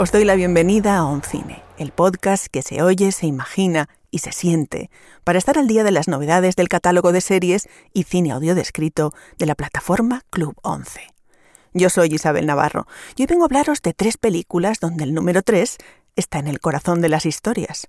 Os doy la bienvenida a Oncine, el podcast que se oye, se imagina y se siente para estar al día de las novedades del catálogo de series y cine audio descrito de la plataforma Club 11. Yo soy Isabel Navarro y hoy vengo a hablaros de tres películas donde el número 3 está en el corazón de las historias.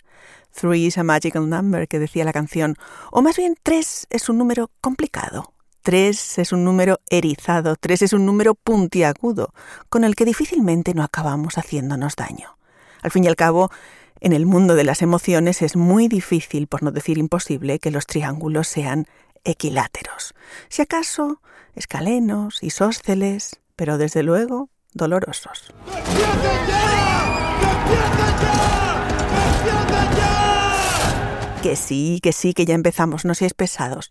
Three is a magical number, que decía la canción, o más bien tres es un número complicado, Tres es un número erizado, tres es un número puntiagudo, con el que difícilmente no acabamos haciéndonos daño. Al fin y al cabo, en el mundo de las emociones es muy difícil, por no decir imposible, que los triángulos sean equiláteros. Si acaso, escalenos, isósceles, pero desde luego dolorosos. Que sí, que sí, que ya empezamos, no seáis pesados.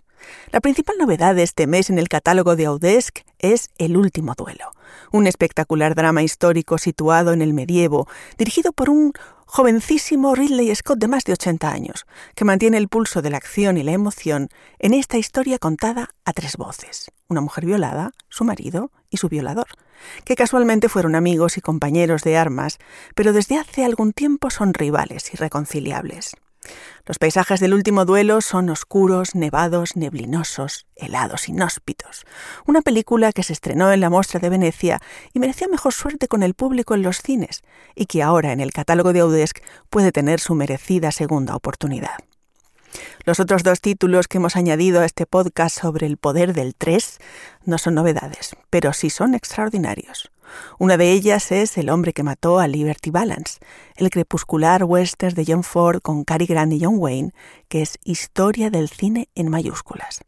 La principal novedad de este mes en el catálogo de Audesc es El último duelo, un espectacular drama histórico situado en el medievo, dirigido por un jovencísimo Ridley Scott de más de 80 años, que mantiene el pulso de la acción y la emoción en esta historia contada a tres voces, una mujer violada, su marido y su violador, que casualmente fueron amigos y compañeros de armas, pero desde hace algún tiempo son rivales irreconciliables. Los paisajes del último duelo son oscuros, nevados, neblinosos, helados, inhóspitos. Una película que se estrenó en la Mostra de Venecia y mereció mejor suerte con el público en los cines, y que ahora en el catálogo de Audesc puede tener su merecida segunda oportunidad. Los otros dos títulos que hemos añadido a este podcast sobre el poder del 3 no son novedades, pero sí son extraordinarios. Una de ellas es El hombre que mató a Liberty Balance, el crepuscular western de John Ford con Cary Grant y John Wayne, que es historia del cine en mayúsculas.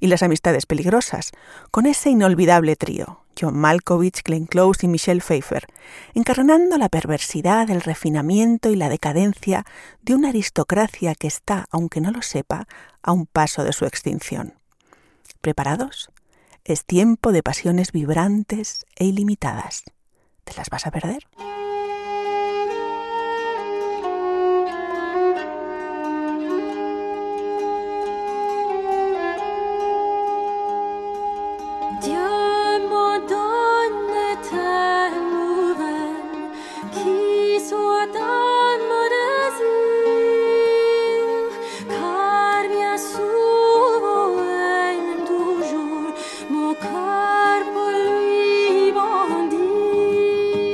Y Las amistades peligrosas, con ese inolvidable trío, John Malkovich, Glenn Close y Michelle Pfeiffer, encarnando la perversidad, el refinamiento y la decadencia de una aristocracia que está, aunque no lo sepa, a un paso de su extinción. ¿Preparados? Es tiempo de pasiones vibrantes e ilimitadas. ¿Te las vas a perder?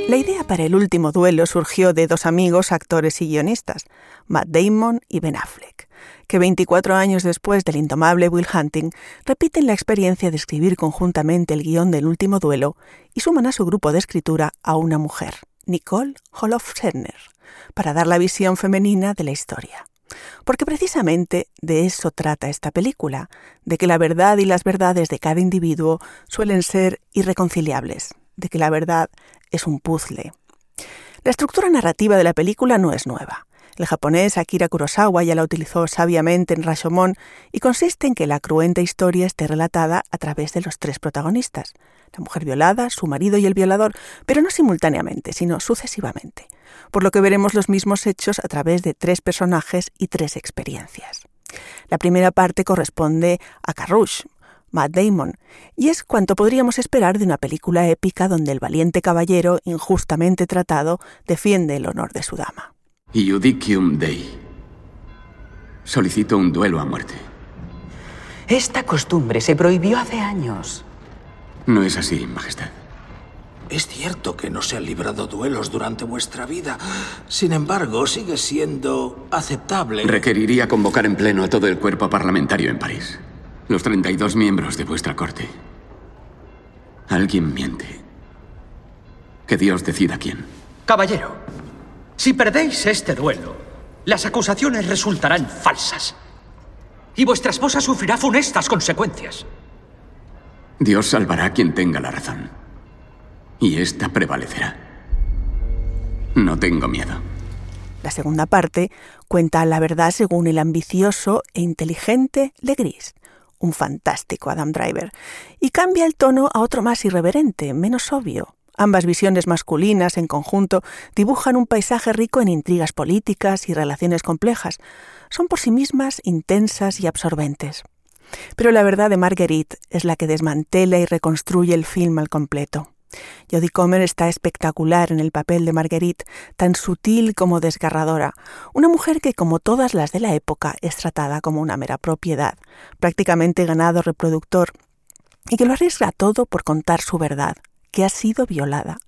La idea para el último duelo surgió de dos amigos, actores y guionistas, Matt Damon y Ben Affleck, que 24 años después del indomable Will Hunting repiten la experiencia de escribir conjuntamente el guion del último duelo y suman a su grupo de escritura a una mujer, Nicole Holof-Serner, para dar la visión femenina de la historia. Porque precisamente de eso trata esta película, de que la verdad y las verdades de cada individuo suelen ser irreconciliables, de que la verdad es un puzzle. La estructura narrativa de la película no es nueva. El japonés Akira Kurosawa ya la utilizó sabiamente en Rashomon y consiste en que la cruenta historia esté relatada a través de los tres protagonistas, la mujer violada, su marido y el violador, pero no simultáneamente, sino sucesivamente, por lo que veremos los mismos hechos a través de tres personajes y tres experiencias. La primera parte corresponde a Karush, Matt Damon, y es cuanto podríamos esperar de una película épica donde el valiente caballero, injustamente tratado, defiende el honor de su dama. Iudicium Dei. Solicito un duelo a muerte. Esta costumbre se prohibió hace años. No es así, Majestad. Es cierto que no se han librado duelos durante vuestra vida. Sin embargo, sigue siendo aceptable. Requeriría convocar en pleno a todo el cuerpo parlamentario en París. Los 32 miembros de vuestra corte. Alguien miente. Que Dios decida quién. Caballero, si perdéis este duelo, las acusaciones resultarán falsas. Y vuestra esposa sufrirá funestas consecuencias. Dios salvará a quien tenga la razón. Y esta prevalecerá. No tengo miedo. La segunda parte cuenta la verdad según el ambicioso e inteligente Legris, un fantástico Adam Driver, y cambia el tono a otro más irreverente, menos obvio. Ambas visiones masculinas en conjunto dibujan un paisaje rico en intrigas políticas y relaciones complejas. Son por sí mismas intensas y absorbentes. Pero la verdad de Marguerite es la que desmantela y reconstruye el film al completo. Jodie Comer está espectacular en el papel de Marguerite, tan sutil como desgarradora, una mujer que, como todas las de la época, es tratada como una mera propiedad, prácticamente ganado reproductor, y que lo arriesga todo por contar su verdad, que ha sido violada,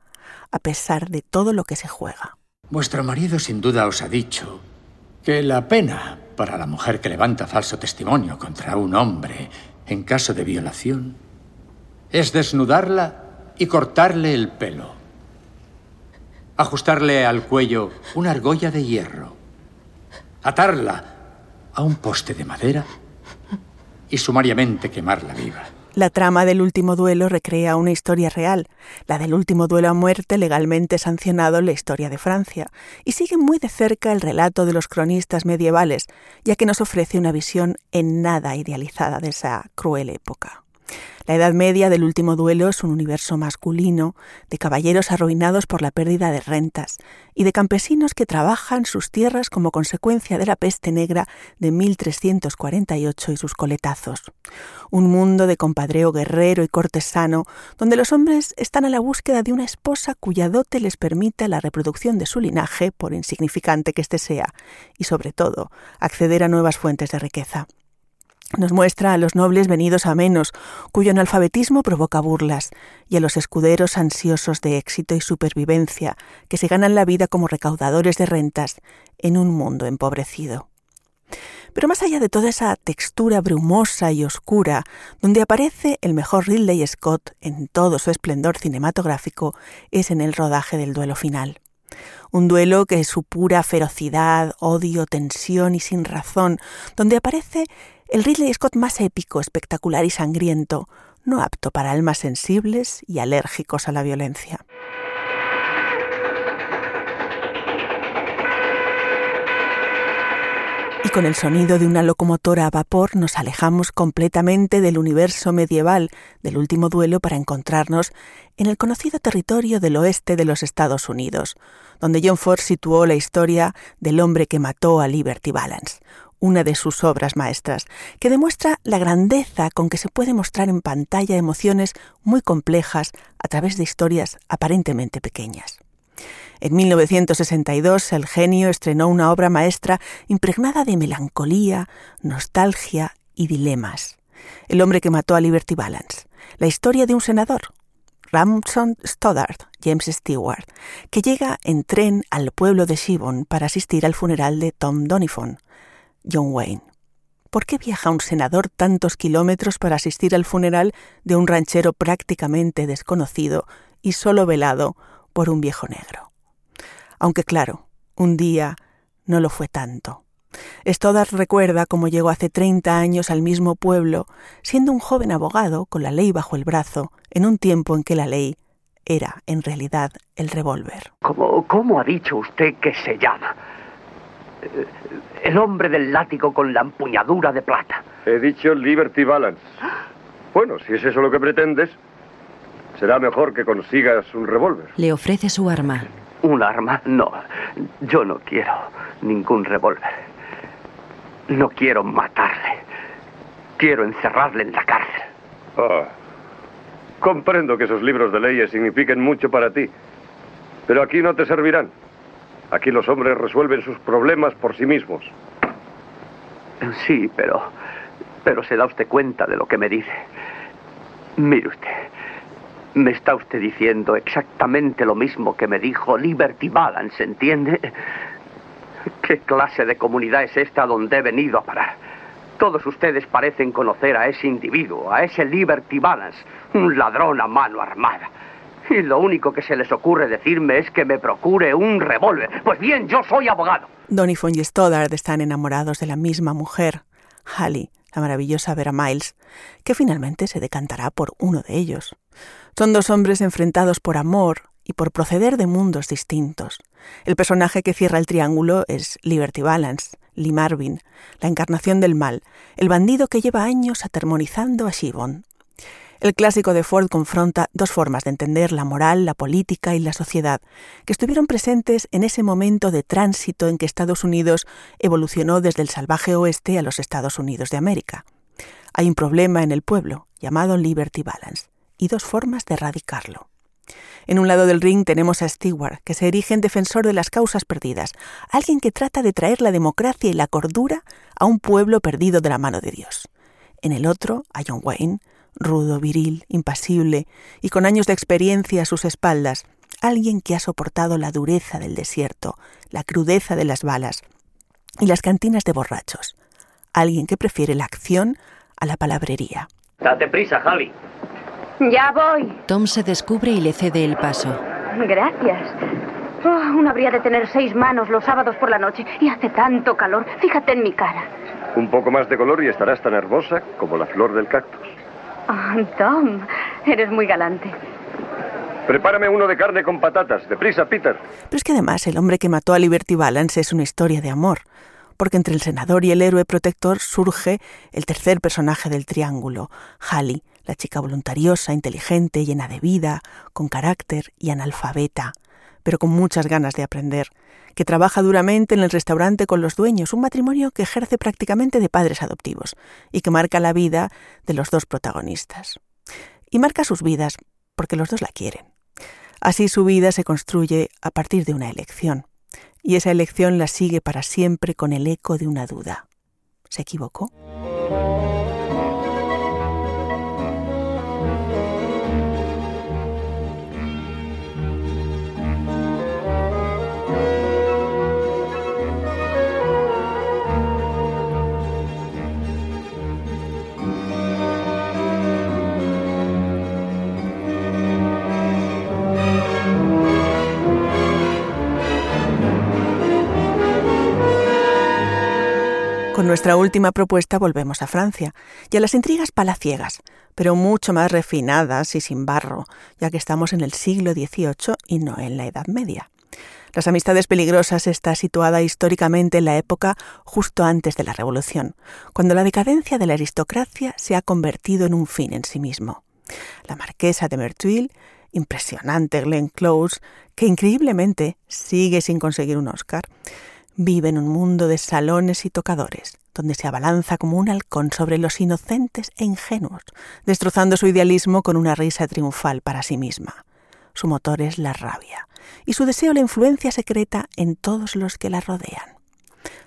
a pesar de todo lo que se juega. Vuestro marido sin duda os ha dicho que la pena para la mujer que levanta falso testimonio contra un hombre en caso de violación es desnudarla y cortarle el pelo. Ajustarle al cuello una argolla de hierro. Atarla a un poste de madera y sumariamente quemarla viva. La trama del último duelo recrea una historia real, la del último duelo a muerte legalmente sancionado en la historia de Francia, y sigue muy de cerca el relato de los cronistas medievales, ya que nos ofrece una visión en nada idealizada de esa cruel época. La Edad Media del último duelo es un universo masculino de caballeros arruinados por la pérdida de rentas y de campesinos que trabajan sus tierras como consecuencia de la peste negra de 1348 y sus coletazos. Un mundo de compadreo guerrero y cortesano donde los hombres están a la búsqueda de una esposa cuya dote les permita la reproducción de su linaje, por insignificante que éste sea, y sobre todo acceder a nuevas fuentes de riqueza. Nos muestra a los nobles venidos a menos, cuyo analfabetismo provoca burlas, y a los escuderos ansiosos de éxito y supervivencia, que se ganan la vida como recaudadores de rentas en un mundo empobrecido. Pero más allá de toda esa textura brumosa y oscura, donde aparece el mejor Ridley Scott en todo su esplendor cinematográfico, es en el rodaje del duelo final. Un duelo que es su pura ferocidad, odio, tensión y sin razón, donde aparece el Ridley Scott más épico, espectacular y sangriento, no apto para almas sensibles y alérgicos a la violencia. Y con el sonido de una locomotora a vapor nos alejamos completamente del universo medieval del último duelo para encontrarnos en el conocido territorio del oeste de los Estados Unidos, donde John Ford situó la historia del hombre que mató a Liberty Balance, una de sus obras maestras, que demuestra la grandeza con que se puede mostrar en pantalla emociones muy complejas a través de historias aparentemente pequeñas. En 1962 el genio estrenó una obra maestra impregnada de melancolía, nostalgia y dilemas. El hombre que mató a Liberty Balance, la historia de un senador, Ramson Stoddard, James Stewart, que llega en tren al pueblo de Shibon para asistir al funeral de Tom Donifon, John Wayne. ¿Por qué viaja un senador tantos kilómetros para asistir al funeral de un ranchero prácticamente desconocido y solo velado por un viejo negro? Aunque claro, un día no lo fue tanto. Stoddard recuerda cómo llegó hace 30 años al mismo pueblo, siendo un joven abogado con la ley bajo el brazo, en un tiempo en que la ley era, en realidad, el revólver. ¿Cómo, ¿Cómo ha dicho usted que se llama? El hombre del látigo con la empuñadura de plata. He dicho Liberty Balance. Bueno, si es eso lo que pretendes, será mejor que consigas un revólver. Le ofrece su arma. ¿Un arma? No. Yo no quiero ningún revólver. No quiero matarle. Quiero encerrarle en la cárcel. Ah. Comprendo que esos libros de leyes signifiquen mucho para ti. Pero aquí no te servirán. Aquí los hombres resuelven sus problemas por sí mismos. Sí, pero... Pero se da usted cuenta de lo que me dice. Mire usted. Me está usted diciendo exactamente lo mismo que me dijo Liberty Balance, ¿entiende? ¿Qué clase de comunidad es esta donde he venido a parar? Todos ustedes parecen conocer a ese individuo, a ese Liberty Balance, un ladrón a mano armada. Y lo único que se les ocurre decirme es que me procure un revólver. Pues bien, yo soy abogado. Donifon y Stoddard están enamorados de la misma mujer, Hallie, la maravillosa Vera Miles, que finalmente se decantará por uno de ellos. Son dos hombres enfrentados por amor y por proceder de mundos distintos. El personaje que cierra el triángulo es Liberty Balance, Lee Marvin, la encarnación del mal, el bandido que lleva años atermonizando a Shibon. El clásico de Ford confronta dos formas de entender la moral, la política y la sociedad, que estuvieron presentes en ese momento de tránsito en que Estados Unidos evolucionó desde el salvaje oeste a los Estados Unidos de América. Hay un problema en el pueblo, llamado Liberty Balance, y dos formas de erradicarlo. En un lado del ring tenemos a Stewart, que se erige en defensor de las causas perdidas, alguien que trata de traer la democracia y la cordura a un pueblo perdido de la mano de Dios. En el otro, a John Wayne, rudo, viril, impasible y con años de experiencia a sus espaldas, alguien que ha soportado la dureza del desierto, la crudeza de las balas y las cantinas de borrachos, alguien que prefiere la acción a la palabrería. Date prisa, Javi. Ya voy. Tom se descubre y le cede el paso. Gracias. Oh, uno habría de tener seis manos los sábados por la noche y hace tanto calor. Fíjate en mi cara. Un poco más de color y estarás tan hermosa como la flor del cactus. Oh, Tom, eres muy galante. Prepárame uno de carne con patatas. Deprisa, Peter. Pero es que además el hombre que mató a Liberty Balance es una historia de amor, porque entre el senador y el héroe protector surge el tercer personaje del triángulo, Halley, la chica voluntariosa, inteligente, llena de vida, con carácter y analfabeta, pero con muchas ganas de aprender, que trabaja duramente en el restaurante con los dueños, un matrimonio que ejerce prácticamente de padres adoptivos y que marca la vida de los dos protagonistas. Y marca sus vidas porque los dos la quieren. Así su vida se construye a partir de una elección, y esa elección la sigue para siempre con el eco de una duda. ¿Se equivocó? Nuestra última propuesta volvemos a Francia y a las intrigas palaciegas, pero mucho más refinadas y sin barro, ya que estamos en el siglo XVIII y no en la Edad Media. Las Amistades Peligrosas está situada históricamente en la época justo antes de la Revolución, cuando la decadencia de la aristocracia se ha convertido en un fin en sí mismo. La marquesa de Merteuil, impresionante Glenn Close, que increíblemente sigue sin conseguir un Oscar, vive en un mundo de salones y tocadores, donde se abalanza como un halcón sobre los inocentes e ingenuos, destrozando su idealismo con una risa triunfal para sí misma. Su motor es la rabia, y su deseo la influencia secreta en todos los que la rodean.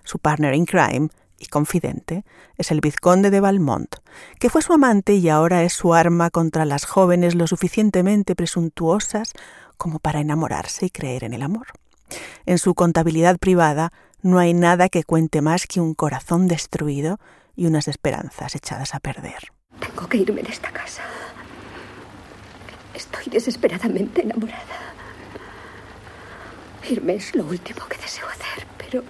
Su partner in crime y confidente es el vizconde de Valmont, que fue su amante y ahora es su arma contra las jóvenes lo suficientemente presuntuosas como para enamorarse y creer en el amor. En su contabilidad privada no hay nada que cuente más que un corazón destruido y unas esperanzas echadas a perder. Tengo que irme de esta casa. Estoy desesperadamente enamorada. Irme es lo último que deseo hacer, pero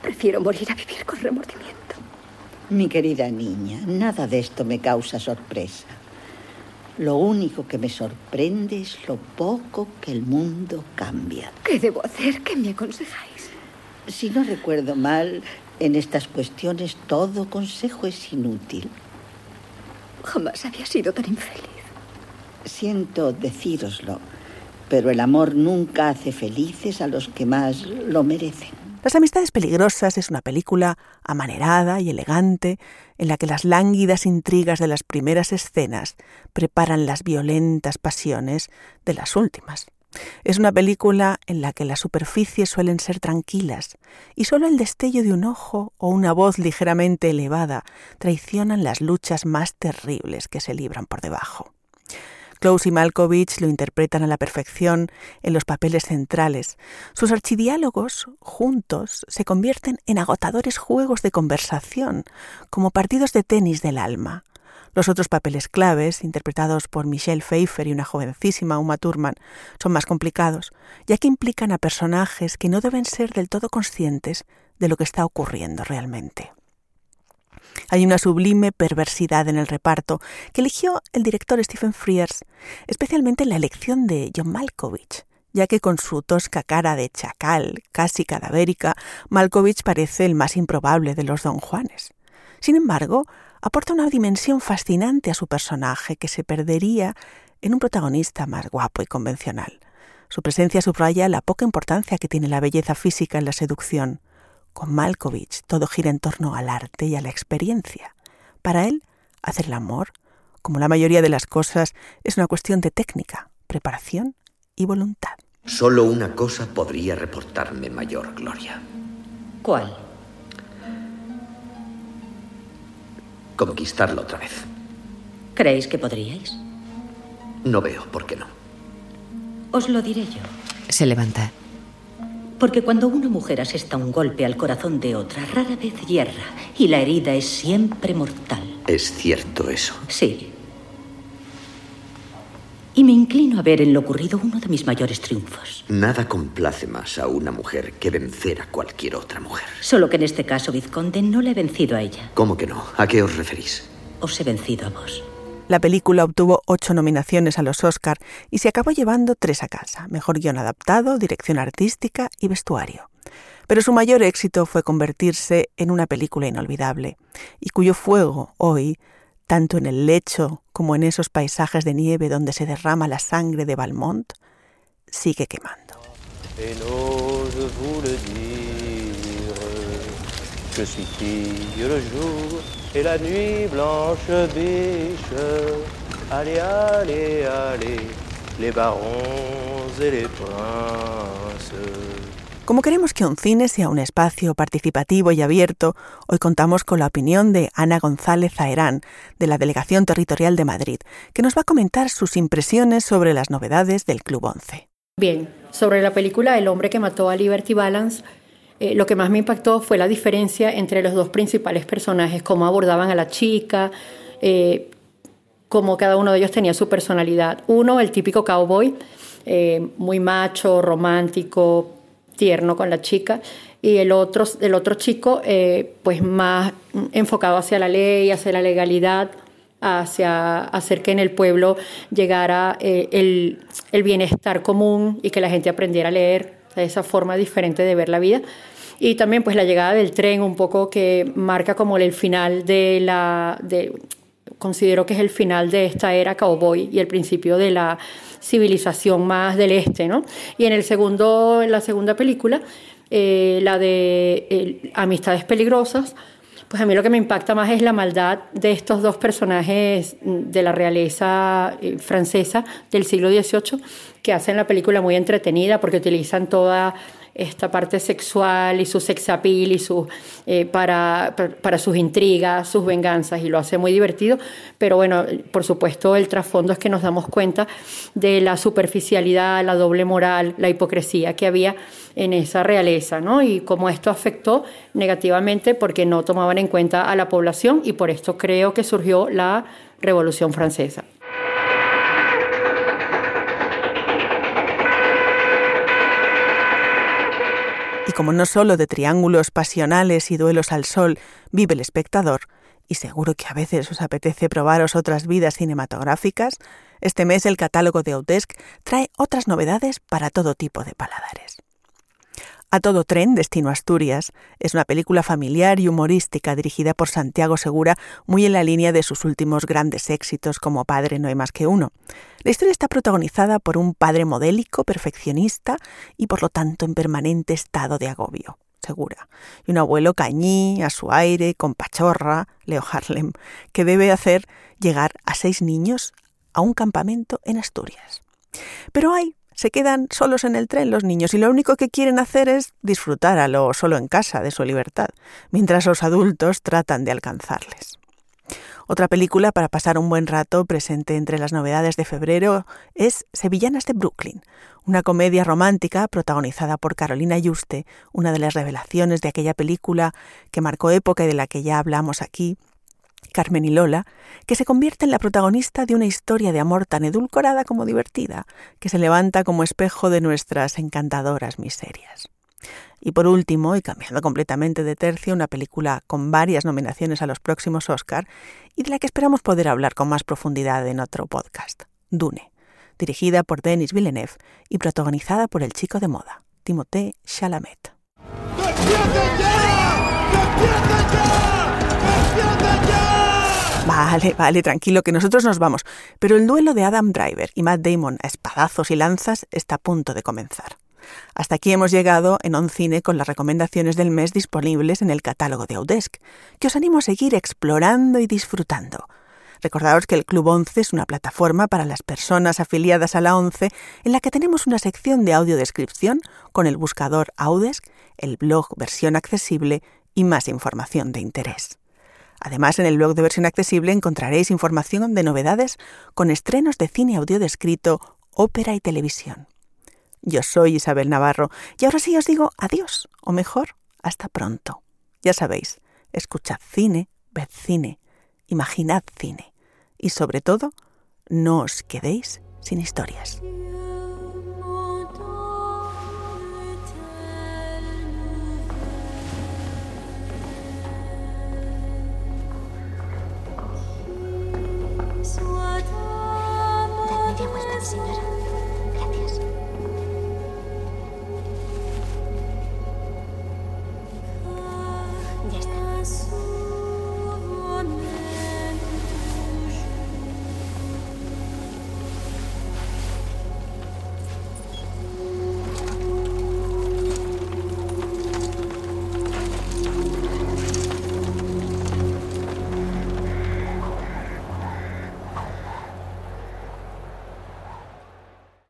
prefiero morir a vivir con remordimiento. Mi querida niña, nada de esto me causa sorpresa. Lo único que me sorprende es lo poco que el mundo cambia. ¿Qué debo hacer? ¿Qué me aconsejáis? Si no recuerdo mal, en estas cuestiones todo consejo es inútil. Jamás había sido tan infeliz. Siento decíroslo, pero el amor nunca hace felices a los que más lo merecen. Las Amistades Peligrosas es una película amanerada y elegante en la que las lánguidas intrigas de las primeras escenas preparan las violentas pasiones de las últimas. Es una película en la que las superficies suelen ser tranquilas y solo el destello de un ojo o una voz ligeramente elevada traicionan las luchas más terribles que se libran por debajo. Close y Malkovich lo interpretan a la perfección en los papeles centrales. Sus archidiálogos, juntos, se convierten en agotadores juegos de conversación, como partidos de tenis del alma. Los otros papeles claves, interpretados por Michelle Pfeiffer y una jovencísima Uma Thurman, son más complicados, ya que implican a personajes que no deben ser del todo conscientes de lo que está ocurriendo realmente. Hay una sublime perversidad en el reparto que eligió el director Stephen Frears, especialmente en la elección de John Malkovich, ya que con su tosca cara de chacal, casi cadavérica, Malkovich parece el más improbable de los don Juanes. Sin embargo, aporta una dimensión fascinante a su personaje que se perdería en un protagonista más guapo y convencional. Su presencia subraya la poca importancia que tiene la belleza física en la seducción. Con Malkovich todo gira en torno al arte y a la experiencia. Para él, hacer el amor, como la mayoría de las cosas, es una cuestión de técnica, preparación y voluntad. Solo una cosa podría reportarme mayor gloria. ¿Cuál? Conquistarla otra vez. ¿Creéis que podríais? No veo por qué no. Os lo diré yo. Se levanta. Porque cuando una mujer asesta un golpe al corazón de otra, rara vez hierra, y la herida es siempre mortal. ¿Es cierto eso? Sí. Y me inclino a ver en lo ocurrido uno de mis mayores triunfos. Nada complace más a una mujer que vencer a cualquier otra mujer. Solo que en este caso, Vizconde, no le he vencido a ella. ¿Cómo que no? ¿A qué os referís? Os he vencido a vos. La película obtuvo ocho nominaciones a los Oscar y se acabó llevando tres a casa, mejor guion adaptado, dirección artística y vestuario. Pero su mayor éxito fue convertirse en una película inolvidable, y cuyo fuego hoy, tanto en el lecho como en esos paisajes de nieve donde se derrama la sangre de Valmont, sigue quemando. Je suis fille le jour et la nuit blanche biche. Allez, allez, allez, les barons et les princes. Como queremos que un cine sea un espacio participativo y abierto, hoy contamos con la opinión de Ana González Zaerán, de la Delegación Territorial de Madrid, que nos va a comentar sus impresiones sobre las novedades del Club 11. Bien, sobre la película El hombre que mató a Liberty Balance, eh, lo que más me impactó fue la diferencia entre los dos principales personajes, cómo abordaban a la chica, eh, cómo cada uno de ellos tenía su personalidad. Uno, el típico cowboy, eh, muy macho, romántico, tierno con la chica, y el otro, el otro chico, pues más enfocado hacia la ley, hacia la legalidad, hacia hacer que en el pueblo llegara el, el, bienestar común y que la gente aprendiera a leer, esa forma diferente de ver la vida. Y también pues la llegada del tren, un poco que marca como el final de la... De, considero que es el final de esta era cowboy y el principio de la civilización más del este, ¿no? Y en el segundo, en la segunda película, eh, la de Amistades Peligrosas, pues a mí lo que me impacta más es la maldad de estos dos personajes de la realeza eh, francesa del siglo XVIII que hacen la película muy entretenida porque utilizan toda esta parte sexual y su sex appeal y su, eh, para, para sus intrigas, sus venganzas y lo hace muy divertido. Pero bueno, por supuesto el trasfondo es que nos damos cuenta de la superficialidad, la doble moral, la hipocresía que había en esa realeza, ¿no? Y cómo esto afectó negativamente porque no tomaban en cuenta a la población y por esto creo que surgió la Revolución Francesa. Y como no solo de triángulos pasionales y duelos al sol vive el espectador, y seguro que a veces os apetece probaros otras vidas cinematográficas, este mes el catálogo de Audesc trae otras novedades para todo tipo de paladares. A todo tren, Destino Asturias, es una película familiar y humorística dirigida por Santiago Segura, muy en la línea de sus últimos grandes éxitos como Padre no hay más que uno. La historia está protagonizada por un padre modélico, perfeccionista y por lo tanto en permanente estado de agobio. Segura. Y un abuelo cañí, a su aire, con pachorra, Leo Harlem, que debe hacer llegar a seis niños a un campamento en Asturias. Pero hay se quedan solos en el tren los niños y lo único que quieren hacer es disfrutar a lo solo en casa de su libertad, mientras los adultos tratan de alcanzarles. Otra película para pasar un buen rato presente entre las novedades de febrero es Sevillanas de Brooklyn, una comedia romántica protagonizada por Carolina Yuste, una de las revelaciones de aquella película que marcó época y de la que ya hablamos aquí, Carmen y Lola, que se convierte en la protagonista de una historia de amor tan edulcorada como divertida, que se levanta como espejo de nuestras encantadoras miserias. Y por último, y cambiando completamente de tercio, una película con varias nominaciones a los próximos Oscar y de la que esperamos poder hablar con más profundidad en otro podcast, Dune, dirigida por Denis Villeneuve y protagonizada por el chico de moda, Timothée Chalamet. Vale, vale, tranquilo, que nosotros nos vamos. Pero el duelo de Adam Driver y Matt Damon a espadazos y lanzas está a punto de comenzar. Hasta aquí hemos llegado en On Cine con las recomendaciones del mes disponibles en el catálogo de Audesc, que os animo a seguir explorando y disfrutando. Recordaos que el Club 11 es una plataforma para las personas afiliadas a la 11 en la que tenemos una sección de audiodescripción con el buscador Audesk, el blog versión accesible y más información de interés. Además, en el blog de versión accesible encontraréis información de novedades con estrenos de cine audio descrito, ópera y televisión. Yo soy Isabel Navarro y ahora sí os digo adiós, o mejor, hasta pronto. Ya sabéis, escuchad cine, ved cine, imaginad cine y sobre todo, no os quedéis sin historias.